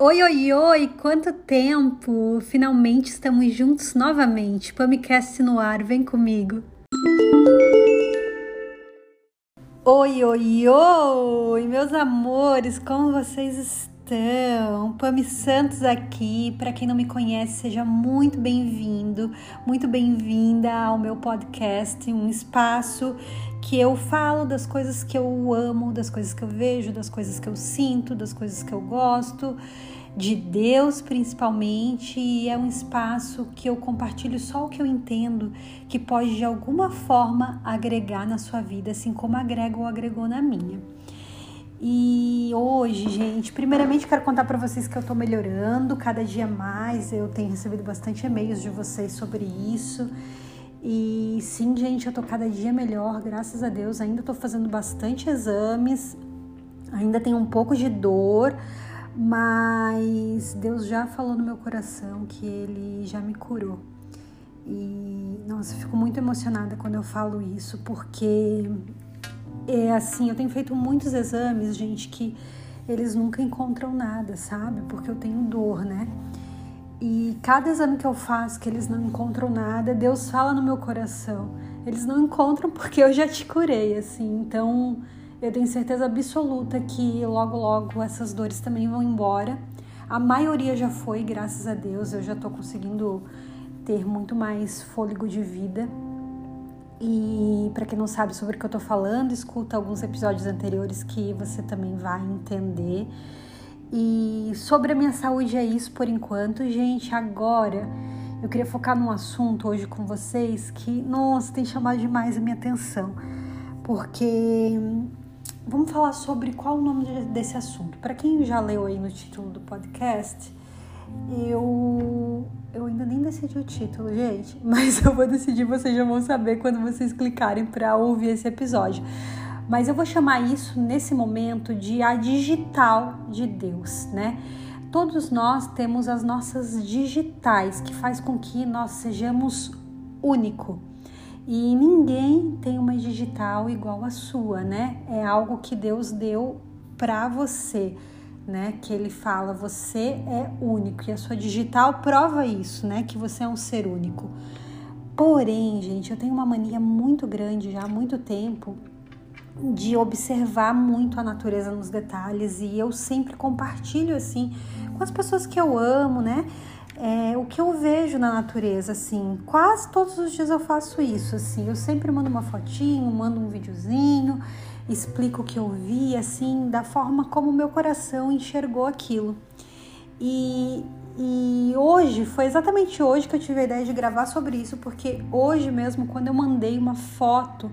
Oi, oi, oi! Quanto tempo! Finalmente estamos juntos novamente. Pamicast no ar, vem comigo. Oi, oi, oi! Meus amores, como vocês estão? Pami Santos aqui. Para quem não me conhece, seja muito bem-vindo, muito bem-vinda ao meu podcast, um espaço que eu falo das coisas que eu amo, das coisas que eu vejo, das coisas que eu sinto, das coisas que eu gosto, de Deus principalmente, e é um espaço que eu compartilho só o que eu entendo que pode de alguma forma agregar na sua vida, assim como agrega ou agregou na minha. E hoje, gente, primeiramente quero contar para vocês que eu tô melhorando cada dia mais. Eu tenho recebido bastante e-mails de vocês sobre isso. E sim, gente, eu tô cada dia melhor, graças a Deus. Ainda tô fazendo bastante exames, ainda tenho um pouco de dor, mas Deus já falou no meu coração que Ele já me curou. E nossa, eu fico muito emocionada quando eu falo isso, porque é assim, eu tenho feito muitos exames, gente, que eles nunca encontram nada, sabe? Porque eu tenho dor, né? E cada exame que eu faço que eles não encontram nada, Deus fala no meu coração. Eles não encontram porque eu já te curei, assim. Então, eu tenho certeza absoluta que logo logo essas dores também vão embora. A maioria já foi, graças a Deus. Eu já tô conseguindo ter muito mais fôlego de vida. E para quem não sabe sobre o que eu tô falando, escuta alguns episódios anteriores que você também vai entender. E sobre a minha saúde é isso por enquanto, gente. Agora eu queria focar num assunto hoje com vocês que, nossa, tem chamado demais a minha atenção, porque vamos falar sobre qual o nome desse assunto. Para quem já leu aí no título do podcast, eu eu ainda nem decidi o título, gente, mas eu vou decidir, vocês já vão saber quando vocês clicarem para ouvir esse episódio. Mas eu vou chamar isso nesse momento de a digital de Deus, né? Todos nós temos as nossas digitais, que faz com que nós sejamos único. E ninguém tem uma digital igual a sua, né? É algo que Deus deu para você, né? Que ele fala, você é único e a sua digital prova isso, né? Que você é um ser único. Porém, gente, eu tenho uma mania muito grande já há muito tempo de observar muito a natureza nos detalhes e eu sempre compartilho assim com as pessoas que eu amo, né? É, o que eu vejo na natureza, assim, quase todos os dias eu faço isso, assim, eu sempre mando uma fotinho, mando um videozinho, explico o que eu vi, assim, da forma como meu coração enxergou aquilo. E, e hoje, foi exatamente hoje que eu tive a ideia de gravar sobre isso, porque hoje mesmo, quando eu mandei uma foto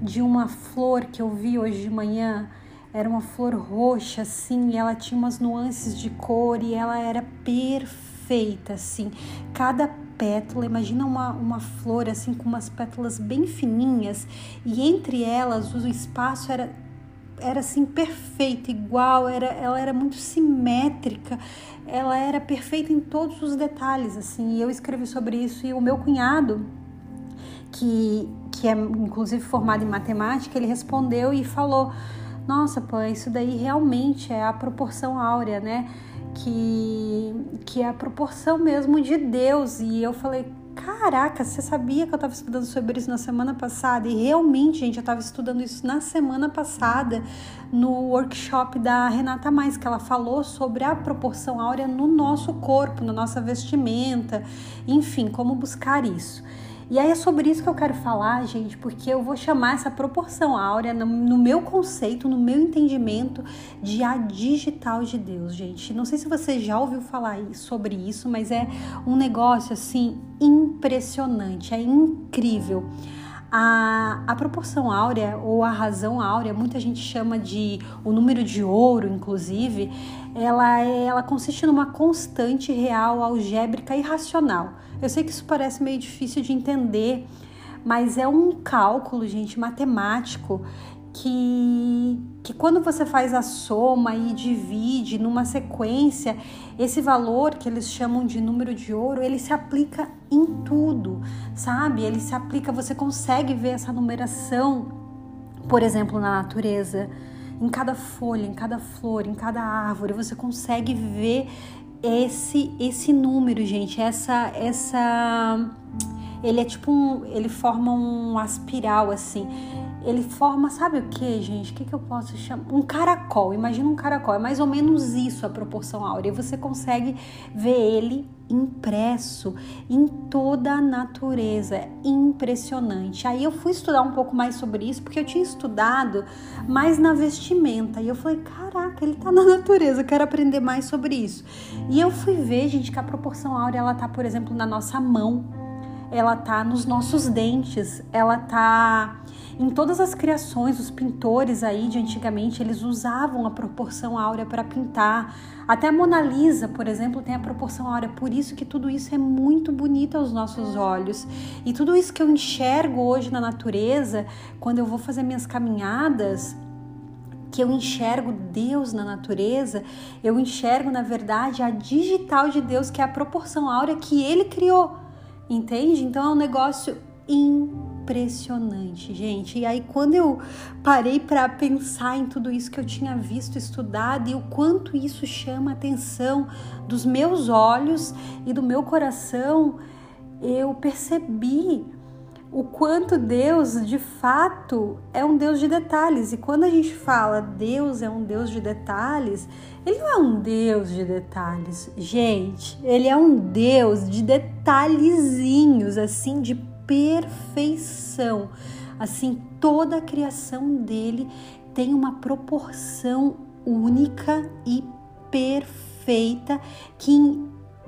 de uma flor que eu vi hoje de manhã. Era uma flor roxa, assim, e ela tinha umas nuances de cor e ela era perfeita, assim. Cada pétala, imagina uma, uma flor assim com umas pétalas bem fininhas e entre elas o espaço era era assim perfeito, igual, era, ela era muito simétrica, ela era perfeita em todos os detalhes, assim. E eu escrevi sobre isso e o meu cunhado, que que é inclusive formado em matemática, ele respondeu e falou: Nossa, pô, isso daí realmente é a proporção áurea, né? Que, que é a proporção mesmo de Deus. E eu falei: Caraca, você sabia que eu estava estudando sobre isso na semana passada? E realmente, gente, eu estava estudando isso na semana passada no workshop da Renata Mais, que ela falou sobre a proporção áurea no nosso corpo, na nossa vestimenta, enfim, como buscar isso. E aí é sobre isso que eu quero falar, gente, porque eu vou chamar essa proporção áurea no, no meu conceito, no meu entendimento de a digital de Deus, gente. Não sei se você já ouviu falar sobre isso, mas é um negócio assim impressionante, é incrível. A, a proporção áurea ou a razão áurea, muita gente chama de o número de ouro, inclusive, ela, é, ela consiste numa constante real algébrica e racional. Eu sei que isso parece meio difícil de entender, mas é um cálculo, gente, matemático que, que quando você faz a soma e divide numa sequência, esse valor que eles chamam de número de ouro, ele se aplica em tudo, sabe? Ele se aplica, você consegue ver essa numeração, por exemplo, na natureza. em cada folha, em cada flor, em cada árvore, você consegue ver esse esse número, gente, essa essa ele é tipo um, ele forma uma espiral assim. Ele forma, sabe o que, gente? O que, que eu posso chamar? Um caracol. Imagina um caracol. É mais ou menos isso a proporção áurea. Você consegue ver ele impresso em toda a natureza. É impressionante. Aí eu fui estudar um pouco mais sobre isso, porque eu tinha estudado mais na vestimenta. E eu falei, caraca, ele tá na natureza, eu quero aprender mais sobre isso. E eu fui ver, gente, que a proporção áurea, ela tá, por exemplo, na nossa mão ela tá nos nossos dentes, ela tá em todas as criações, os pintores aí de antigamente, eles usavam a proporção áurea para pintar. Até a Mona Lisa, por exemplo, tem a proporção áurea. Por isso que tudo isso é muito bonito aos nossos olhos. E tudo isso que eu enxergo hoje na natureza, quando eu vou fazer minhas caminhadas, que eu enxergo Deus na natureza, eu enxergo, na verdade, a digital de Deus, que é a proporção áurea que ele criou. Entende? Então é um negócio impressionante, gente. E aí quando eu parei para pensar em tudo isso que eu tinha visto, estudado e o quanto isso chama a atenção dos meus olhos e do meu coração, eu percebi o quanto Deus de fato é um Deus de detalhes. E quando a gente fala Deus é um Deus de detalhes, ele não é um Deus de detalhes, gente. Ele é um Deus de detalhezinhos, assim, de perfeição. Assim, toda a criação dele tem uma proporção única e perfeita que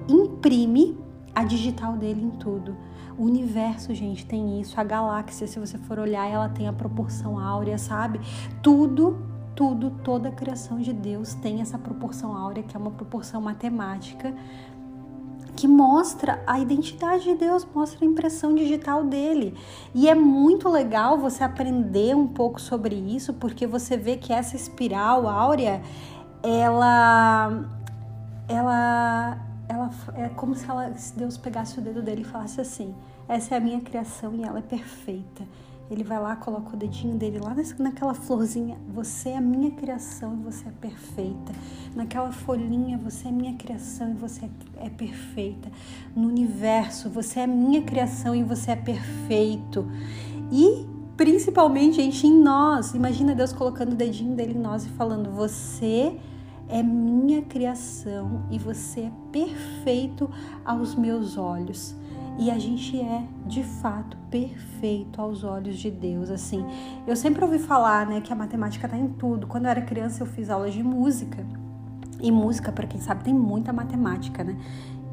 imprime a digital dele em tudo. O universo, gente, tem isso. A galáxia, se você for olhar, ela tem a proporção áurea, sabe? Tudo, tudo, toda a criação de Deus tem essa proporção áurea, que é uma proporção matemática que mostra a identidade de Deus, mostra a impressão digital dele. E é muito legal você aprender um pouco sobre isso, porque você vê que essa espiral áurea, ela ela ela é como se, ela, se Deus pegasse o dedo dele e falasse assim: essa é a minha criação e ela é perfeita. Ele vai lá, coloca o dedinho dele lá naquela florzinha. Você é a minha criação e você é perfeita. Naquela folhinha, você é a minha criação e você é perfeita. No universo, você é a minha criação e você é perfeito. E principalmente, gente, em nós. Imagina Deus colocando o dedinho dele em nós e falando: Você minha criação e você é perfeito aos meus olhos. E a gente é, de fato, perfeito aos olhos de Deus. Assim, eu sempre ouvi falar, né, que a matemática está em tudo. Quando eu era criança, eu fiz aulas de música. E música, para quem sabe, tem muita matemática, né?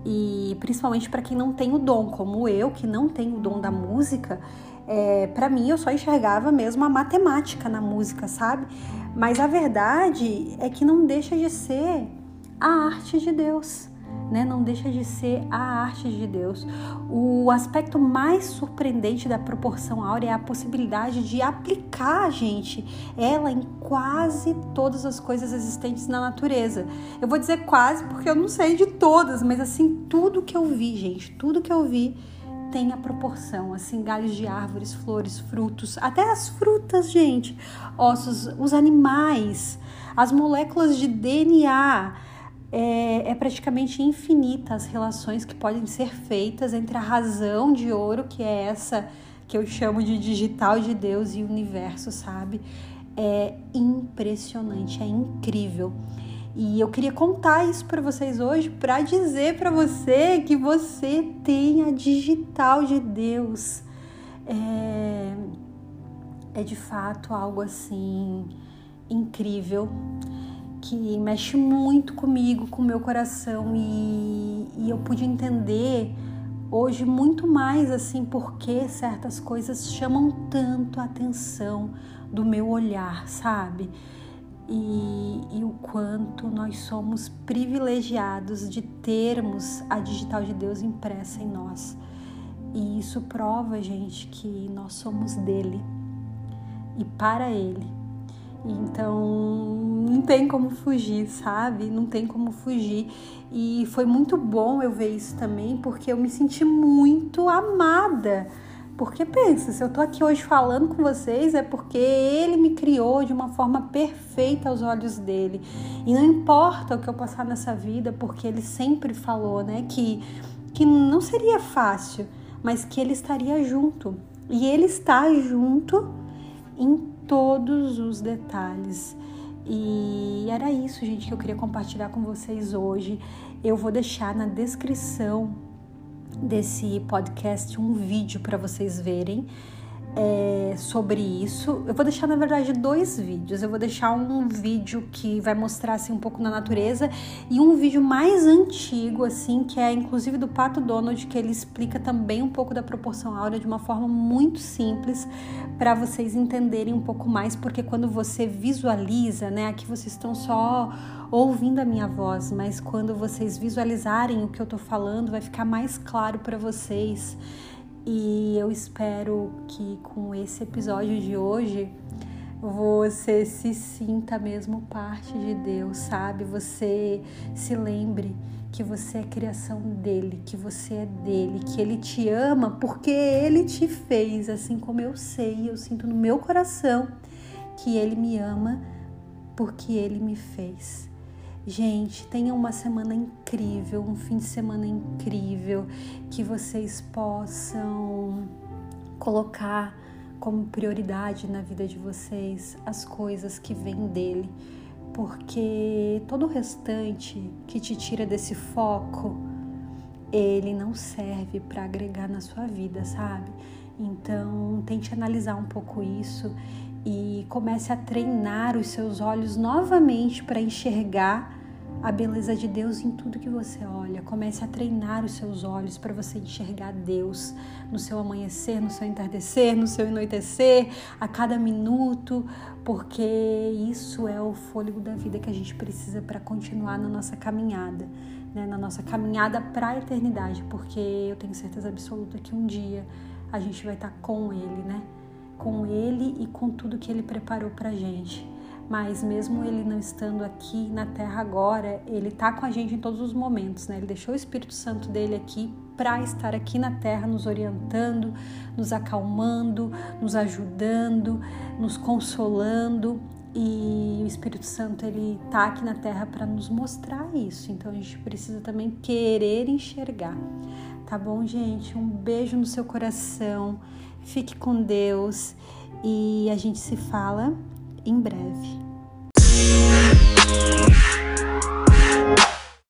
E principalmente para quem não tem o dom, como eu, que não tenho o dom da música, é, para mim eu só enxergava mesmo a matemática na música, sabe? Mas a verdade é que não deixa de ser a arte de Deus. Né? Não deixa de ser a arte de Deus. O aspecto mais surpreendente da proporção áurea é a possibilidade de aplicar, gente, ela em quase todas as coisas existentes na natureza. Eu vou dizer quase porque eu não sei de todas, mas assim, tudo que eu vi, gente, tudo que eu vi tem a proporção, assim, galhos de árvores, flores, frutos, até as frutas, gente, ossos, os animais, as moléculas de DNA. É, é, praticamente infinita as relações que podem ser feitas entre a razão de ouro, que é essa que eu chamo de digital de Deus e universo, sabe? É impressionante, é incrível. E eu queria contar isso para vocês hoje para dizer para você que você tem a digital de Deus. É, é de fato algo assim incrível que mexe muito comigo, com o meu coração e, e eu pude entender hoje muito mais assim porque certas coisas chamam tanto a atenção do meu olhar, sabe? E, e, o quanto nós somos privilegiados de termos a digital de Deus impressa em nós. E isso prova, gente, que nós somos dele e para ele. Então, não tem como fugir, sabe? Não tem como fugir. E foi muito bom eu ver isso também, porque eu me senti muito amada Porque pensa, se eu tô aqui hoje falando com vocês é porque ele me criou de uma forma perfeita aos olhos dele. E não importa o que eu passar nessa vida, porque ele sempre falou, né, que que não seria fácil, mas que ele estaria junto. E ele está junto em todos os detalhes. E era isso, gente, que eu queria compartilhar com vocês hoje. Eu vou deixar na descrição desse podcast um vídeo para vocês verem é, sobre isso. Eu vou deixar, na verdade, dois vídeos. Eu vou deixar um vídeo que vai mostrar assim, um pouco na natureza e um vídeo mais antigo, assim, que é inclusive do Pato Donald, que ele explica também um pouco da proporção áurea de uma forma muito simples para vocês entenderem um pouco mais, porque quando você visualiza, né, aqui vocês estão só ouvindo a minha voz, mas quando vocês visualizarem o que eu tô falando, vai ficar mais claro para vocês. E eu espero que com esse episódio de hoje você se sinta mesmo parte de Deus, sabe? Você se lembre que você é criação dele, que você é dele, que ele te ama porque ele te fez, assim como eu sei, eu sinto no meu coração que ele me ama porque ele me fez. Gente, tenham uma semana incrível, um fim de semana incrível, que vocês possam colocar como prioridade na vida de vocês as coisas que vêm dele, porque todo o restante que te tira desse foco, ele não serve para agregar na sua vida, sabe? Então, tente analisar um pouco isso e comece a treinar os seus olhos novamente para enxergar a beleza de Deus em tudo que você olha. Comece a treinar os seus olhos para você enxergar Deus no seu amanhecer, no seu entardecer, no seu anoitecer, a cada minuto, porque isso é o fôlego da vida que a gente precisa para continuar na nossa caminhada, né? na nossa caminhada para a eternidade, porque eu tenho certeza absoluta que um dia a gente vai estar com Ele, né? Com Ele e com tudo que Ele preparou para gente mas mesmo ele não estando aqui na terra agora, ele está com a gente em todos os momentos, né? Ele deixou o Espírito Santo dele aqui para estar aqui na terra, nos orientando, nos acalmando, nos ajudando, nos consolando. E o Espírito Santo ele está aqui na terra para nos mostrar isso. Então a gente precisa também querer enxergar. Tá bom, gente? Um beijo no seu coração. Fique com Deus e a gente se fala em breve.